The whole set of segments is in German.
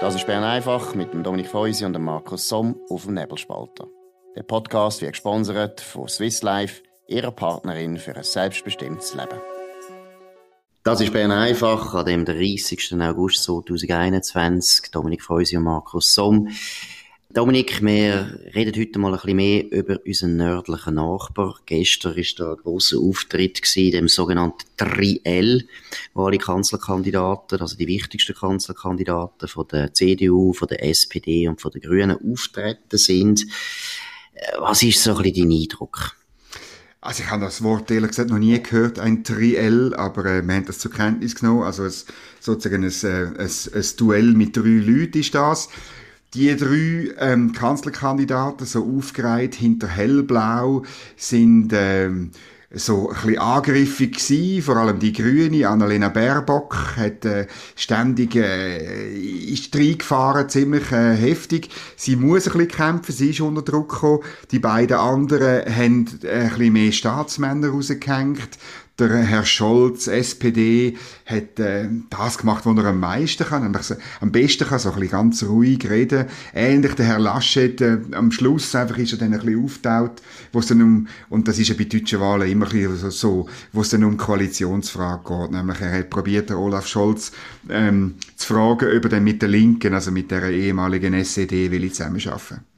Das ist Bern einfach mit dem Dominik Feusi und dem Markus Somm auf dem Nebelspalter. Der Podcast wird gesponsert von Swiss Life, ihrer Partnerin für ein selbstbestimmtes Leben. Das ist Bern einfach an dem 30. August 2021. Dominik Feusi und Markus Somm. Dominik, wir reden heute mal ein bisschen mehr über unseren nördlichen Nachbar. Gestern war da ein grosser Auftritt gewesen, dem sogenannten Triell, wo alle Kanzlerkandidaten, also die wichtigsten Kanzlerkandidaten von der CDU, von der SPD und von den Grünen auftreten sind. Äh, was ist so ein bisschen dein Eindruck? Also ich habe das Wort ehrlich gesagt noch nie gehört, ein Triell, aber äh, wir haben das zur Kenntnis genommen. Also es, sozusagen ein, ein, ein, ein Duell mit drei Leuten ist das. Die drei ähm, Kanzlerkandidaten, so aufgereiht hinter hellblau, sind ähm, so ein bisschen angriffig gewesen, vor allem die Grüne, Annalena Baerbock, hat äh, ständig äh, ist reingefahren, ziemlich äh, heftig. Sie muss ein bisschen kämpfen, sie ist unter Druck gekommen. Die beiden anderen haben äh, ein bisschen mehr Staatsmänner rausgehängt der Herr Scholz, SPD, hat äh, das gemacht, was er am meisten kann, nämlich so, am besten kann, so ein bisschen ganz ruhig reden. Ähnlich der Herr Laschet, äh, am Schluss einfach ist er dann ein bisschen auftaut, wo es dann um, und das ist ja bei deutschen Wahlen immer ein bisschen so, wo es dann um Koalitionsfrage geht, nämlich er hat probiert, der Olaf Scholz ähm, zu fragen, ob er dann mit der Linken, also mit der ehemaligen SED, will ich zusammenarbeiten.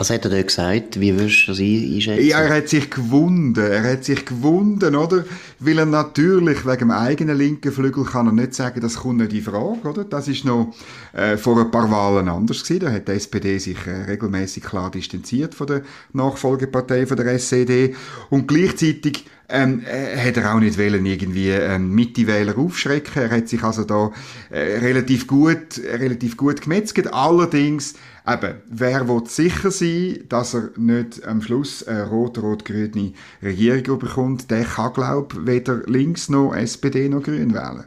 Was hat er da gesagt? Wie würdest du das einschätzen? Ja, er hat sich gewunden. Er hat sich gewunden, oder? Weil er natürlich wegen dem eigenen linken Flügel kann er nicht sagen, das kommt nicht in Frage, oder? Das ist noch äh, vor ein paar Wahlen anders gewesen. Da hat die SPD sich äh, regelmäßig klar distanziert von der Nachfolgepartei von der SED. Und gleichzeitig ähm, äh, hat er auch nicht wollen, irgendwie ähm, Mitte-Wähler aufschrecken. Er hat sich also da äh, relativ gut, relativ gut gemetzelt. Allerdings Eben, wer will sicher sein, dass er nicht am Schluss eine rot-rot-grüne Regierung bekommt, der kann, glaube weder links noch SPD noch Grün wählen.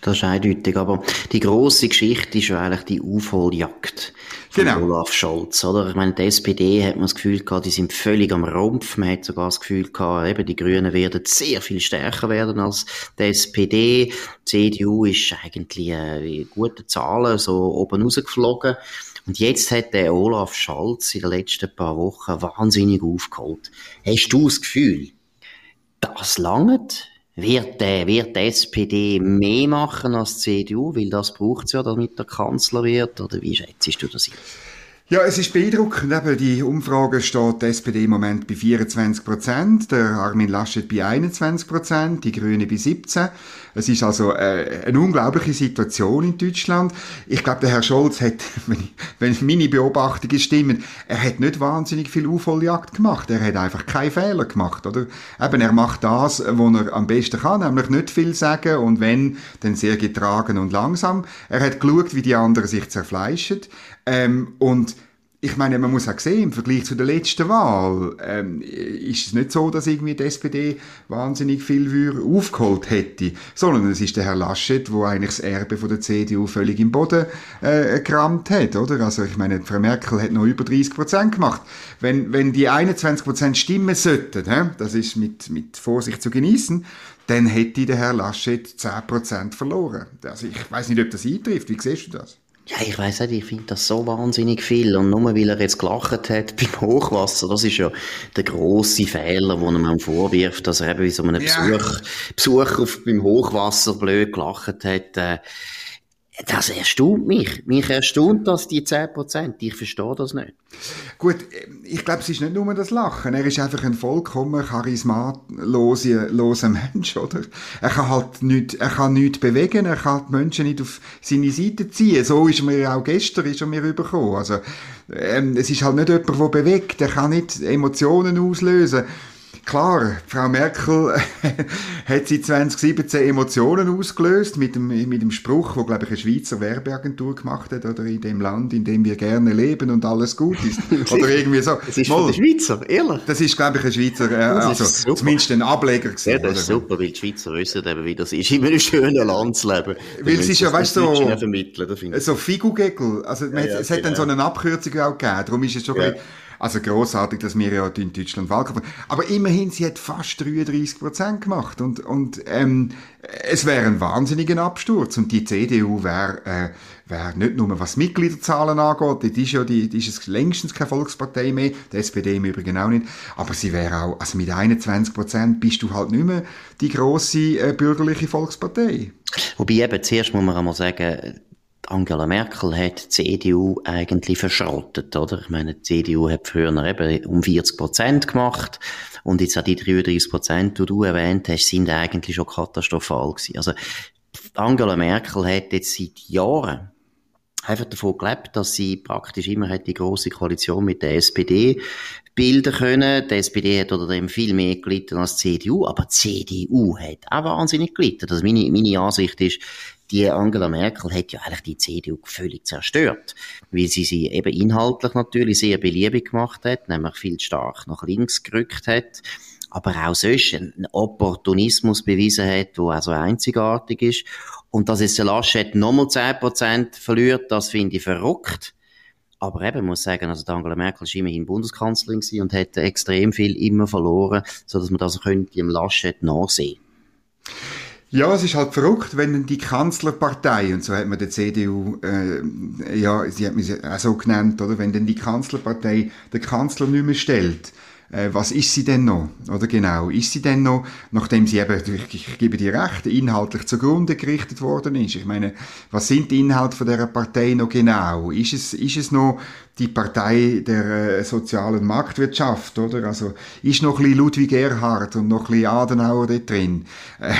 Das ist eindeutig, aber die grosse Geschichte ist ja eigentlich die Aufholjagd von genau. Olaf Scholz, oder? Ich meine, die SPD hat man das Gefühl gehabt, die sind völlig am Rumpf. Man hat sogar das Gefühl gehabt, eben, die Grünen werden sehr viel stärker werden als die SPD. Die CDU ist eigentlich äh, gute Zahlen so oben rausgeflogen. Und jetzt hat der Olaf Scholz in den letzten paar Wochen wahnsinnig aufgeholt. Hast du das Gefühl, das langt? Wird, der, wird die SPD mehr machen als die CDU? Weil das braucht es ja, damit der Kanzler wird. Oder wie schätzt du das ein? Ja, es ist beeindruckend. Eben die Umfrage steht die SPD im Moment bei 24 Prozent, der Armin Laschet bei 21 Prozent, die Grüne bei 17. Es ist also äh, eine unglaubliche Situation in Deutschland. Ich glaube, der Herr Scholz hat, wenn, ich, wenn meine Beobachtungen stimmen, er hat nicht wahnsinnig viel Aufholjagd gemacht. Er hat einfach keine Fehler gemacht, oder? Eben, er macht das, was er am besten kann, nämlich nicht viel sagen und wenn, dann sehr getragen und langsam. Er hat geschaut, wie die anderen sich zerfleischen. Ähm, und ich meine, man muss auch sehen, im Vergleich zu der letzten Wahl ähm, ist es nicht so, dass irgendwie die SPD wahnsinnig viel aufgeholt hätte, sondern es ist der Herr Laschet, wo eigentlich das Erbe von der CDU völlig im Boden äh, gerammt hat, oder? Also ich meine, Frau Merkel hat noch über 30 Prozent gemacht. Wenn, wenn die 21 Prozent stimmen sollten, hä, das ist mit, mit Vorsicht zu genießen, dann hätte der Herr Laschet 10 Prozent verloren. Also ich weiß nicht, ob das eintrifft. Wie siehst du das? Ja, ich weiß nicht, ich finde das so wahnsinnig viel. Und nur weil er jetzt gelacht hat beim Hochwasser, das ist ja der grosse Fehler, den man ihm vorwirft, dass er eben bei so einem ja. Besuch, Besuch auf, beim Hochwasser blöd gelacht hat. Äh, das erstaunt mich. Mich erstaunt das, die 10%. Ich verstehe das nicht. Gut, ich glaube, es ist nicht nur das Lachen. Er ist einfach ein vollkommen charismatloser Mensch, oder? Er kann halt nicht, er kann nichts bewegen, er kann die Menschen nicht auf seine Seite ziehen. So ist mir auch gestern ist er mir übergekommen. Also, ähm, es ist halt nicht jemand, der bewegt. Er kann nicht Emotionen auslösen. Klar, Frau Merkel hat sie 2017 Emotionen ausgelöst mit dem, mit dem Spruch, wo glaube ich eine Schweizer Werbeagentur gemacht hat, oder in dem Land, in dem wir gerne leben und alles gut ist. oder irgendwie so. Das ist Mal, von der Schweizer, ehrlich? Das ist glaube ich ein Schweizer, äh, also zumindest ein Ableger gewesen. Ja, das ist oder? super, weil die Schweizer wissen eben, wie das ist, in einem schönen Land zu leben. Weil es ist ja, weißt du, so, so Figugegel, also ja, ja, es hat genau. dann so eine Abkürzung auch gegeben, darum ist es schon ja. ein bisschen Also großartig, dass wir ja in Deutschland Wahlkampf Aber immerhin, sie hat fast 33 Prozent gemacht. Und, und ähm, es wäre ein wahnsinniger Absturz. Und die CDU wäre äh, wär nicht nur was Mitgliederzahlen angeht, die ist ja die, die ist längstens keine Volkspartei mehr, die SPD im Übrigen auch nicht, aber sie wäre auch, also mit 21 Prozent bist du halt nicht mehr die grosse äh, bürgerliche Volkspartei. Wobei eben, zuerst muss man einmal sagen, Angela Merkel hat die CDU eigentlich verschrottet, oder? Ich meine, die CDU hat früher eben um 40 Prozent gemacht und jetzt auch die 33 Prozent, die du erwähnt hast, sind eigentlich schon katastrophal gewesen. Also Angela Merkel hat jetzt seit Jahren einfach davon gelebt, dass sie praktisch immer hat die große Koalition mit der SPD bilden können. Die SPD hat unter dem viel mehr gelitten als die CDU, aber die CDU hat auch wahnsinnig gelitten. Also meine, meine Ansicht ist, die Angela Merkel hat ja eigentlich die CDU völlig zerstört, weil sie sie eben inhaltlich natürlich sehr beliebig gemacht hat, nämlich viel stark nach links gerückt hat, aber auch sonst einen Opportunismus bewiesen hat, der also einzigartig ist. Und dass der Laschet nochmal 10% verliert, das finde ich verrückt. Aber eben, muss sagen, also Angela Merkel war immerhin Bundeskanzlerin und hat extrem viel immer verloren, so dass man das könnte im Laschet nachsehen. Ja, es ist halt verrückt, wenn die Kanzlerpartei, und so hat man die CDU, äh, ja, sie hat mich auch so genannt, oder, wenn dann die Kanzlerpartei den Kanzler nicht mehr stellt, äh, was ist sie denn noch? Oder genau, ist sie denn noch, nachdem sie eben, ich, ich gebe dir recht, inhaltlich zugrunde gerichtet worden ist? Ich meine, was sind die Inhalte von dieser Partei noch genau? Ist es, ist es noch die Partei der äh, sozialen Marktwirtschaft, oder? Also, ist noch ein bisschen Ludwig Erhard und noch ein bisschen Adenauer dort drin? Äh,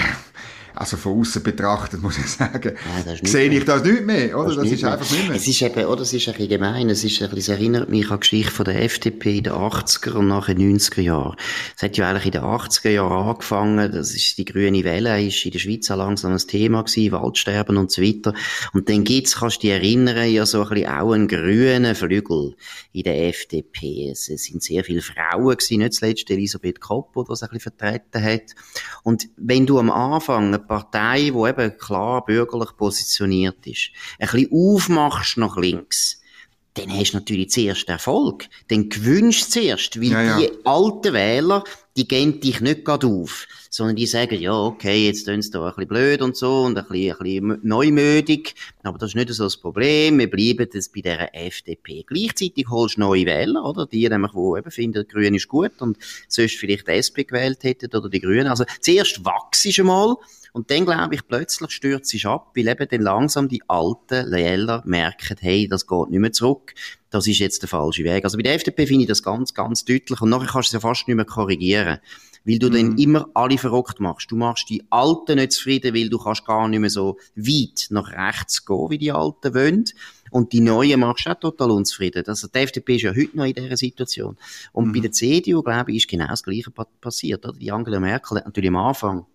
also von außen betrachtet, muss ich sagen, ja, sehe ich das nicht mehr, oder? Das, das ist, einfach nicht mehr. Es ist eben, oder? Es ist ein bisschen gemein. Es ist ein bisschen, es erinnert mich an die Geschichte von der FDP in den 80er und nachher 90er Jahren. Es hat ja eigentlich in den 80er Jahren angefangen, das ist die grüne Welle, ist in der Schweiz auch langsam ein Thema gewesen, Waldsterben und so weiter. Und dann gibt's, kannst du dich erinnern, ja so ein bisschen auch einen grünen Flügel in der FDP. Es sind sehr viele Frauen gewesen, nicht zuletzt Elisabeth Kopp, die das ein bisschen vertreten hat. Und wenn du am Anfang Partei, die eben klar bürgerlich positioniert ist, ein bisschen aufmachst nach links, dann hast du natürlich zuerst Erfolg. Dann gewünscht zuerst, weil ja, ja. die alten Wähler, die gehen dich nicht gerade auf, sondern die sagen, ja, okay, jetzt tun sie da ein bisschen blöd und so und ein bisschen, ein bisschen neumütig, aber das ist nicht so das Problem, wir bleiben jetzt bei der FDP. Gleichzeitig holst du neue Wähler, oder? Die nämlich, die eben finden, die Grüne ist gut und sonst vielleicht die SP gewählt hätten oder die Grünen. Also zuerst wachst du mal, und dann, glaube ich, plötzlich stürzt es ab, weil eben dann langsam die alten Wähler merken, hey, das geht nicht mehr zurück. Das ist jetzt der falsche Weg. Also bei der FDP finde ich das ganz, ganz deutlich. Und nachher kannst du es ja fast nicht mehr korrigieren. Weil du mhm. dann immer alle verrückt machst. Du machst die Alten nicht zufrieden, weil du kannst gar nicht mehr so weit nach rechts gehen, wie die Alten wollen. Und die Neuen machst du auch total unzufrieden. Also die FDP ist ja heute noch in dieser Situation. Und mhm. bei der CDU, glaube ich, ist genau das Gleiche passiert. Oder? Die Angela Merkel hat natürlich am Anfang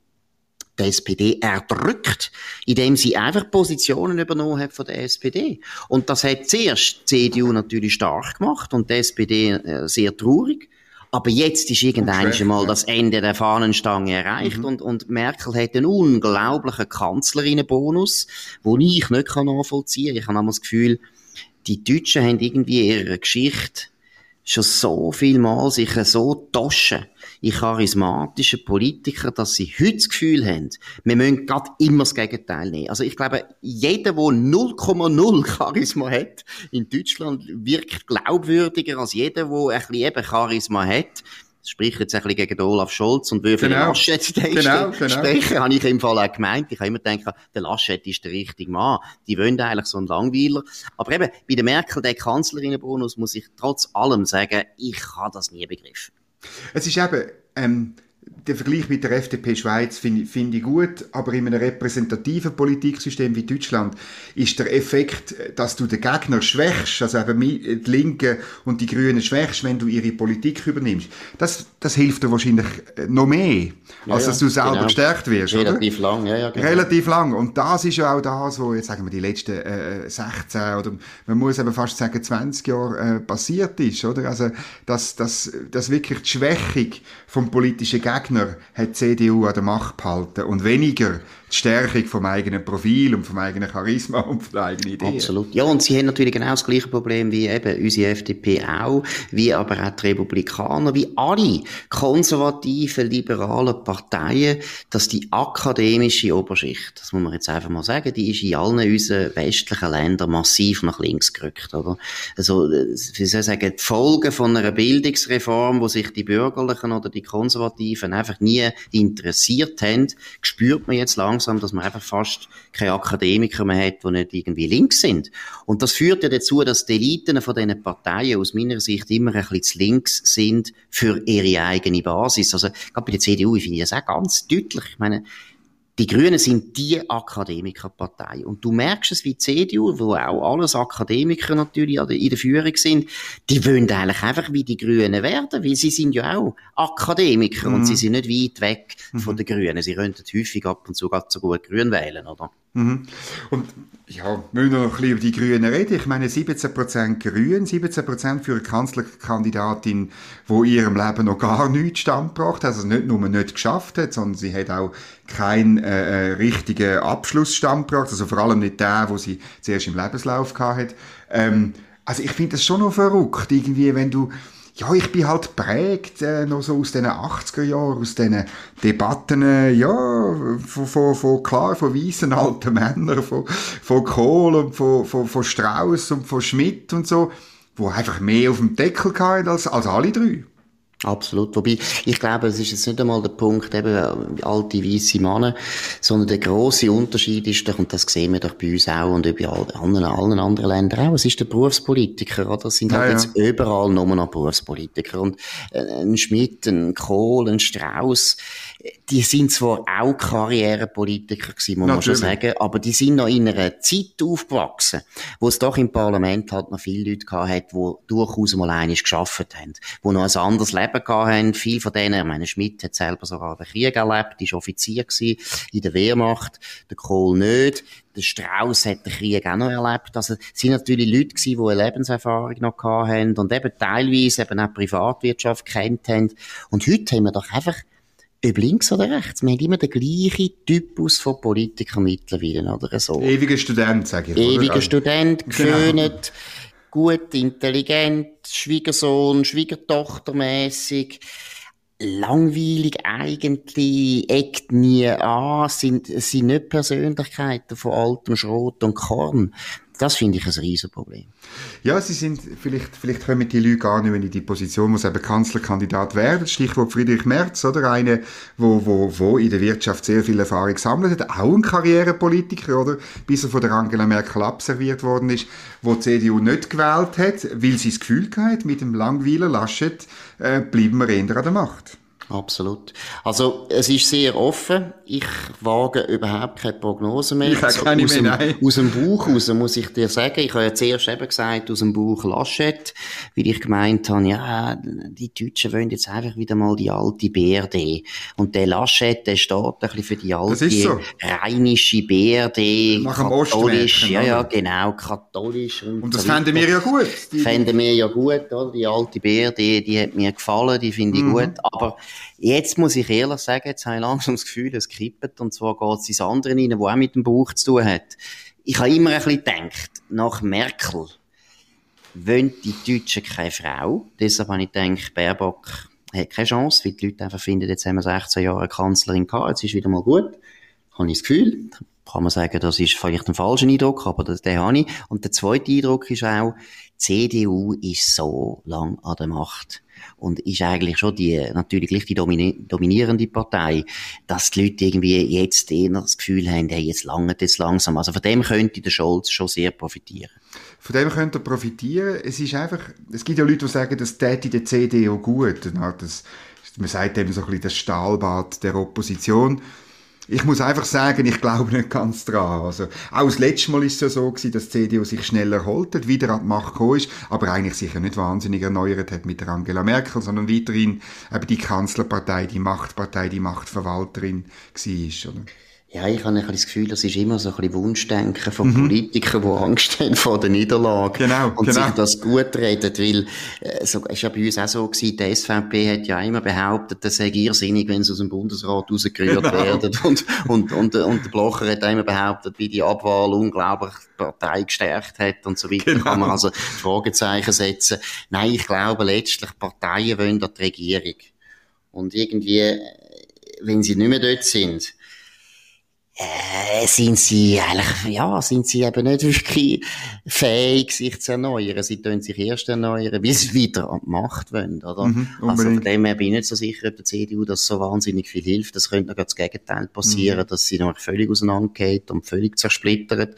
die SPD erdrückt, indem sie einfach Positionen übernommen hat von der SPD. Und das hat zuerst die CDU natürlich stark gemacht und die SPD äh, sehr traurig. Aber jetzt ist irgendwann mal das Ende der Fahnenstange erreicht mhm. und, und Merkel hat einen unglaublichen Kanzlerinnenbonus, wo ich nicht nachvollziehen kann. Ich habe das Gefühl, die Deutschen haben irgendwie ihre Geschichte schon so viel Mal sich so toschen in charismatischen Politikern, dass sie heute das Gefühl haben, wir müssen gerade immer das Gegenteil nehmen. Also ich glaube, jeder, der 0,0 Charisma hat in Deutschland, wirkt glaubwürdiger als jeder, der ein bisschen eben Charisma hat sprich jetzt ein bisschen gegen Olaf Scholz und würde genau. Laschet genau, genau. sprechen, habe ich im Fall auch gemeint. Ich habe immer gedacht, der Laschet ist der richtige Mann. Die wollen eigentlich so einen Langweiler. Aber eben, bei der Merkel, der Kanzlerinnenbonus, muss ich trotz allem sagen, ich habe das nie begriffen. Es ist eben, ähm, der Vergleich mit der FDP Schweiz finde find ich gut, aber in einem repräsentativen Politiksystem wie Deutschland ist der Effekt, dass du den Gegner schwächst, also eben die Linken und die Grünen schwächst, wenn du ihre Politik übernimmst. Das, das hilft dir wahrscheinlich äh, noch mehr, als ja, dass du selber genau. gestärkt wirst. Relativ oder? lang, ja, ja. Genau. Relativ lang. Und das ist ja auch das, was jetzt sagen wir die letzten äh, 16 oder man muss eben fast sagen 20 Jahre äh, passiert ist, oder? Also, dass, dass, dass wirklich die Schwächung vom politischen Gegner Gegner hat die CDU an der Macht behalten und weniger die Stärkung vom eigenen Profil und vom eigenen Charisma und von der eigenen Idee. Absolut. Ja, und sie haben natürlich genau das gleiche Problem wie eben unsere FDP auch, wie aber auch die Republikaner, wie alle konservativen, liberalen Parteien, dass die akademische Oberschicht, das muss man jetzt einfach mal sagen, die ist in allen unseren westlichen Ländern massiv nach links gerückt, oder? Also, wie soll sagen, die Folgen von einer Bildungsreform, wo sich die Bürgerlichen oder die Konservativen einfach nie interessiert haben, spürt man jetzt langsam dass man einfach fast keine Akademiker mehr hat, die nicht irgendwie links sind. Und das führt ja dazu, dass die Eliten von diesen Parteien aus meiner Sicht immer ein bisschen zu links sind für ihre eigene Basis. Also, gerade bei der CDU, ich finde das auch ganz deutlich. Ich meine, die Grünen sind die Akademikerpartei. Und du merkst es wie die CDU, wo auch alles Akademiker natürlich in der Führung sind, die wollen eigentlich einfach wie die Grünen werden, weil sie sind ja auch Akademiker mhm. und sie sind nicht weit weg mhm. von den Grünen. Sie könnten häufig ab und zu ganz so gut Grün wählen, oder? Mhm. Und ja, wir müssen noch ein bisschen über die Grünen reden. Ich meine, 17% Grün, 17% für eine Kanzlerkandidatin, die in ihrem Leben noch gar nichts standgebracht hat, also nicht nur nicht geschafft hat, sondern sie hat auch keinen äh, äh richtigen Abschlussstand gebracht, also vor allem nicht der, wo sie zuerst im Lebenslauf hatte. Ähm, also ich finde das schon noch verrückt, irgendwie, wenn du ja, ich bin halt prägt äh, noch so aus den 80er Jahren, aus diesen Debatten, äh, ja, von, von, von, klar, von weißen alten Männern, von, von Kohl und von, von, von Strauss und von Schmidt und so, wo einfach mehr auf dem Deckel hatten als, als alle drei. Absolut. Wobei, ich glaube, es ist jetzt nicht einmal der Punkt, eben, alte, weisse Männer, sondern der große Unterschied ist doch, und das sehen wir doch bei uns auch und bei allen, allen anderen Ländern auch, es ist der Berufspolitiker, oder? Es sind halt ja, jetzt ja. überall nur noch Berufspolitiker. Und äh, ein Schmidt, ein Kohl, ein Strauss, die sind zwar auch Karrierepolitiker gewesen, muss man schon sagen, aber die sind noch in einer Zeit aufgewachsen, wo es doch im Parlament halt noch viele Leute gehabt hat, die durchaus mal einiges geschafft haben, die noch ein anderes Leben gehabt haben. Viele von denen, ich meine, Schmidt hat selber sogar den Krieg erlebt, ist Offizier gewesen in der Wehrmacht, der Kohl nicht. Der Strauss hat den Krieg auch noch erlebt. Also, es sind natürlich Leute gewesen, die eine Lebenserfahrung noch gehabt haben und eben teilweise eben auch Privatwirtschaft kennt haben. Und heute haben wir doch einfach ob links oder rechts. Wir haben immer den gleichen Typus von Politikern mittlerweile, oder so. Ewiger Student, sage ich. Ewiger oder? Student, geföhnt, genau. Gut, intelligent, Schwiegersohn, Schwiegertochter mäßig langweilig eigentlich, eckt nie an, sind, sind nicht Persönlichkeiten von altem Schrot und Korn. Das finde ich ein Riesenproblem. Ja, sie sind, vielleicht, vielleicht kommen die Leute gar nicht mehr in die Position, wo sie eben Kanzlerkandidat werden. Stichwort Friedrich Merz, oder? Eine, wo, wo, wo in der Wirtschaft sehr viel Erfahrung gesammelt hat. Auch ein Karrierepolitiker, oder? Bis er von der Angela Merkel abserviert worden ist, wo die CDU nicht gewählt hat, weil sie das Gefühl hat, mit dem Langweiler Laschet, äh, bleiben wir eher an der Macht. Absolut. Also, es ist sehr offen. Ich wage überhaupt keine Prognose mehr. Ich habe keine aus, mehr, dem, nein. aus dem Buch raus, muss ich dir sagen. Ich habe ja zuerst eben gesagt, aus dem Buch Laschet, weil ich gemeint habe, ja, die Deutschen wollen jetzt einfach wieder mal die alte BRD. Und der Laschet, der steht ein bisschen für die alte, so. rheinische BRD, Nach katholisch, ja, ja, genau, katholisch. Und, und das so fänden wir ja gut. Die fänden wir ja gut, oder? Die alte BRD, die hat mir gefallen, die finde ich mhm. gut, aber Jetzt muss ich ehrlich sagen, jetzt habe ich langsam das Gefühl, es kippt. Und zwar geht es ins andere rein, wo auch mit dem Bauch zu tun hat. Ich habe immer ein bisschen gedacht, nach Merkel wollen die Deutschen keine Frau. Deshalb habe ich gedacht, Baerbock hat keine Chance, weil die Leute einfach finden, jetzt haben wir 16 Jahre eine Kanzlerin gehabt, jetzt ist wieder mal gut. Habe ich das Gefühl. Kann man sagen, das ist vielleicht ein falscher Eindruck, aber das, den habe ich. Und der zweite Eindruck ist auch, die CDU ist so lang an der Macht und ist eigentlich schon die, natürlich gleich die dominierende Partei, dass die Leute irgendwie jetzt eher das Gefühl haben, hey, jetzt langt es langsam. Also von dem könnte der Scholz schon sehr profitieren. Von dem könnte er profitieren. Es ist einfach, es gibt ja Leute, die sagen, das täte der CDU gut. Das, man sagt eben so ein bisschen das Stahlbad der Opposition. Ich muss einfach sagen, ich glaube nicht ganz dran. Also, auch das letzte Mal ist es ja so gewesen, dass die CDU sich schnell erholt hat, wieder an die Macht gekommen ist, aber eigentlich sich ja nicht wahnsinnig erneuert hat mit der Angela Merkel, sondern weiterhin eben die Kanzlerpartei, die Machtpartei, die Machtverwalterin war? Ja, ich habe ein das Gefühl, das ist immer so ein bisschen Wunschdenken von mhm. Politikern, die Angst haben vor der Niederlage. Genau, und genau. sich das gut reden, weil, äh, so, ist ja bei uns auch so gewesen, die SVP hat ja immer behauptet, das sei irrsinnig, wenn sie aus dem Bundesrat rausgerührt genau. werden. Und, und, und, und der Blocher hat auch immer behauptet, wie die Abwahl unglaublich die Partei gestärkt hat und so weiter. Genau. Kann man also Fragezeichen setzen. Nein, ich glaube letztlich, Parteien wollen an die Regierung. Und irgendwie, wenn sie nicht mehr dort sind, äh, sind sie eigentlich, ja, sind sie eben nicht wirklich fähig, sich zu erneuern. Sie tun sich erst erneuern, wie sie wieder an die Macht wollen, oder? Mhm, also von dem her bin ich nicht so sicher, ob der CDU das so wahnsinnig viel hilft. Das könnte noch das Gegenteil passieren, mhm. dass sie noch völlig auseinandergeht und völlig zersplittert.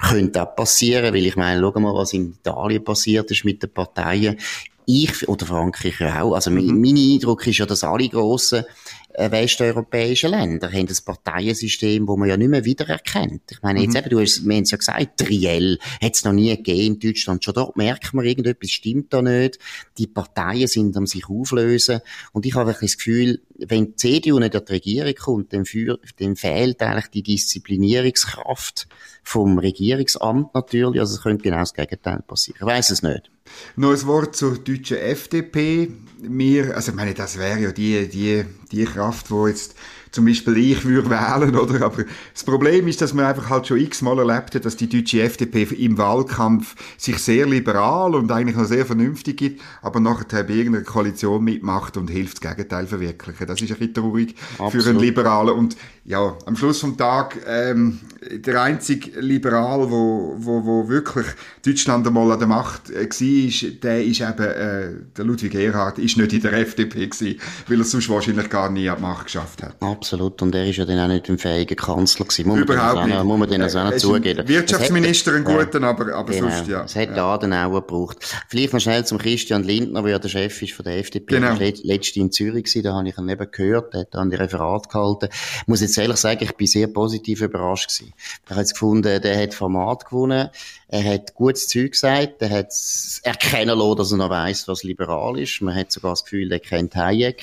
Könnte auch passieren, weil ich meine, schau mal, was in Italien passiert ist mit den Parteien. Ich, oder Frankreich auch, also mhm. mein Eindruck ist ja, dass alle grossen äh, westeuropäischen Länder haben ein Parteiensystem, wo man ja nicht mehr wiedererkennt. Ich meine, jetzt mhm. eben, du hast, wir haben es ja gesagt, Triell hat es noch nie gegeben in Deutschland. Schon dort merkt man, irgendetwas stimmt da nicht. Die Parteien sind am sich auflösen. Und ich habe wirklich das Gefühl, wenn die CDU nicht an die Regierung kommt, dann, für, dann fehlt eigentlich die Disziplinierungskraft vom Regierungsamt natürlich. Also es könnte genau das Gegenteil passieren. Ich weiß es nicht. Noch ein Wort zur deutschen FDP. Wir, also ich meine, das wäre ja die, die, die Kraft, wo jetzt zum Beispiel ich würde wählen, oder? Aber das Problem ist, dass man einfach halt schon x-mal erlebt hat, dass die deutsche FDP im Wahlkampf sich sehr liberal und eigentlich noch sehr vernünftig gibt, aber nachher bei irgendeiner Koalition mitmacht und hilft das Gegenteil verwirklichen. Das ist ein bisschen traurig Absolut. für einen Liberalen. Und ja, am Schluss vom Tag, ähm, der einzige Liberal, wo, wo, wo wirklich Deutschland einmal an der Macht äh, war, der ist eben, äh, der Ludwig Erhard, ist nicht in der FDP gewesen, weil er sonst wahrscheinlich gar nie an die Macht geschafft hat. Absolut. Und er ist ja dann auch nicht ein fähiger Kanzler gewesen. Muss Überhaupt man nicht. Muss man denen auch nicht zugeben. Wirtschaftsminister ein guter, aber, aber genau. sonst, ja. Es hat ja. da dann auch gebraucht. Vielleicht noch schnell zum Christian Lindner, der ja der Chef ist von der FDP. Genau. Letzte in Zürich gewesen, da habe ich ihn eben gehört, der hat dann die Referat gehalten. Ich muss jetzt ehrlich sagen, ich bin sehr positiv überrascht gewesen. Ich habe jetzt gefunden, der hat Format gewonnen. Er hat gutes Zeug gesagt. Er hat erkennen lassen, dass er noch weiss, was liberal ist. Man hat sogar das Gefühl, er kennt Hayek,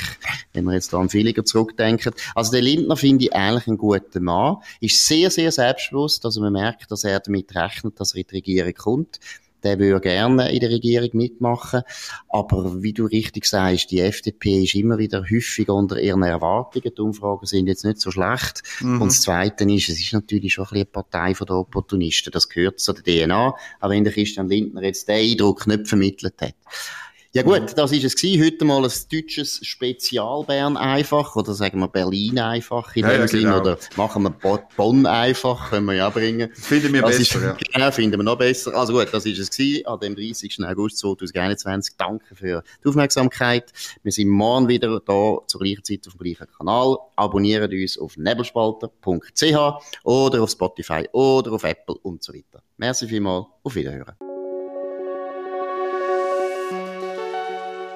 wenn wir jetzt da an Villiger zurückdenken. Also der Lindner finde ich eigentlich ein guter Mann. Ist sehr, sehr selbstbewusst. Also man merkt, dass er damit rechnet, dass er in die Regierung kommt der würde gerne in der Regierung mitmachen. Aber wie du richtig sagst, die FDP ist immer wieder häufig unter ihren Erwartungen. Die Umfragen sind jetzt nicht so schlecht. Mhm. Und das Zweite ist, es ist natürlich schon ein bisschen eine Partei der Opportunisten. Das gehört zu der DNA. Aber wenn der Christian Lindner jetzt den Eindruck nicht vermittelt hat. Ja gut, das ist es gewesen. Heute mal ein deutsches Spezialbern einfach, oder sagen wir Berlin einfach in ja, dem ja, Sinn, genau. oder machen wir Bonn einfach, können wir ja bringen. Finden wir das besser, ist, ja. Genau, finden wir noch besser. Also gut, das ist es gewesen, an dem 30. August 2021. Danke für die Aufmerksamkeit. Wir sind morgen wieder da zur gleichen Zeit auf dem gleichen Kanal. Abonniert uns auf nebelspalter.ch oder auf Spotify oder auf Apple und so weiter. Merci vielmals, auf Wiederhören.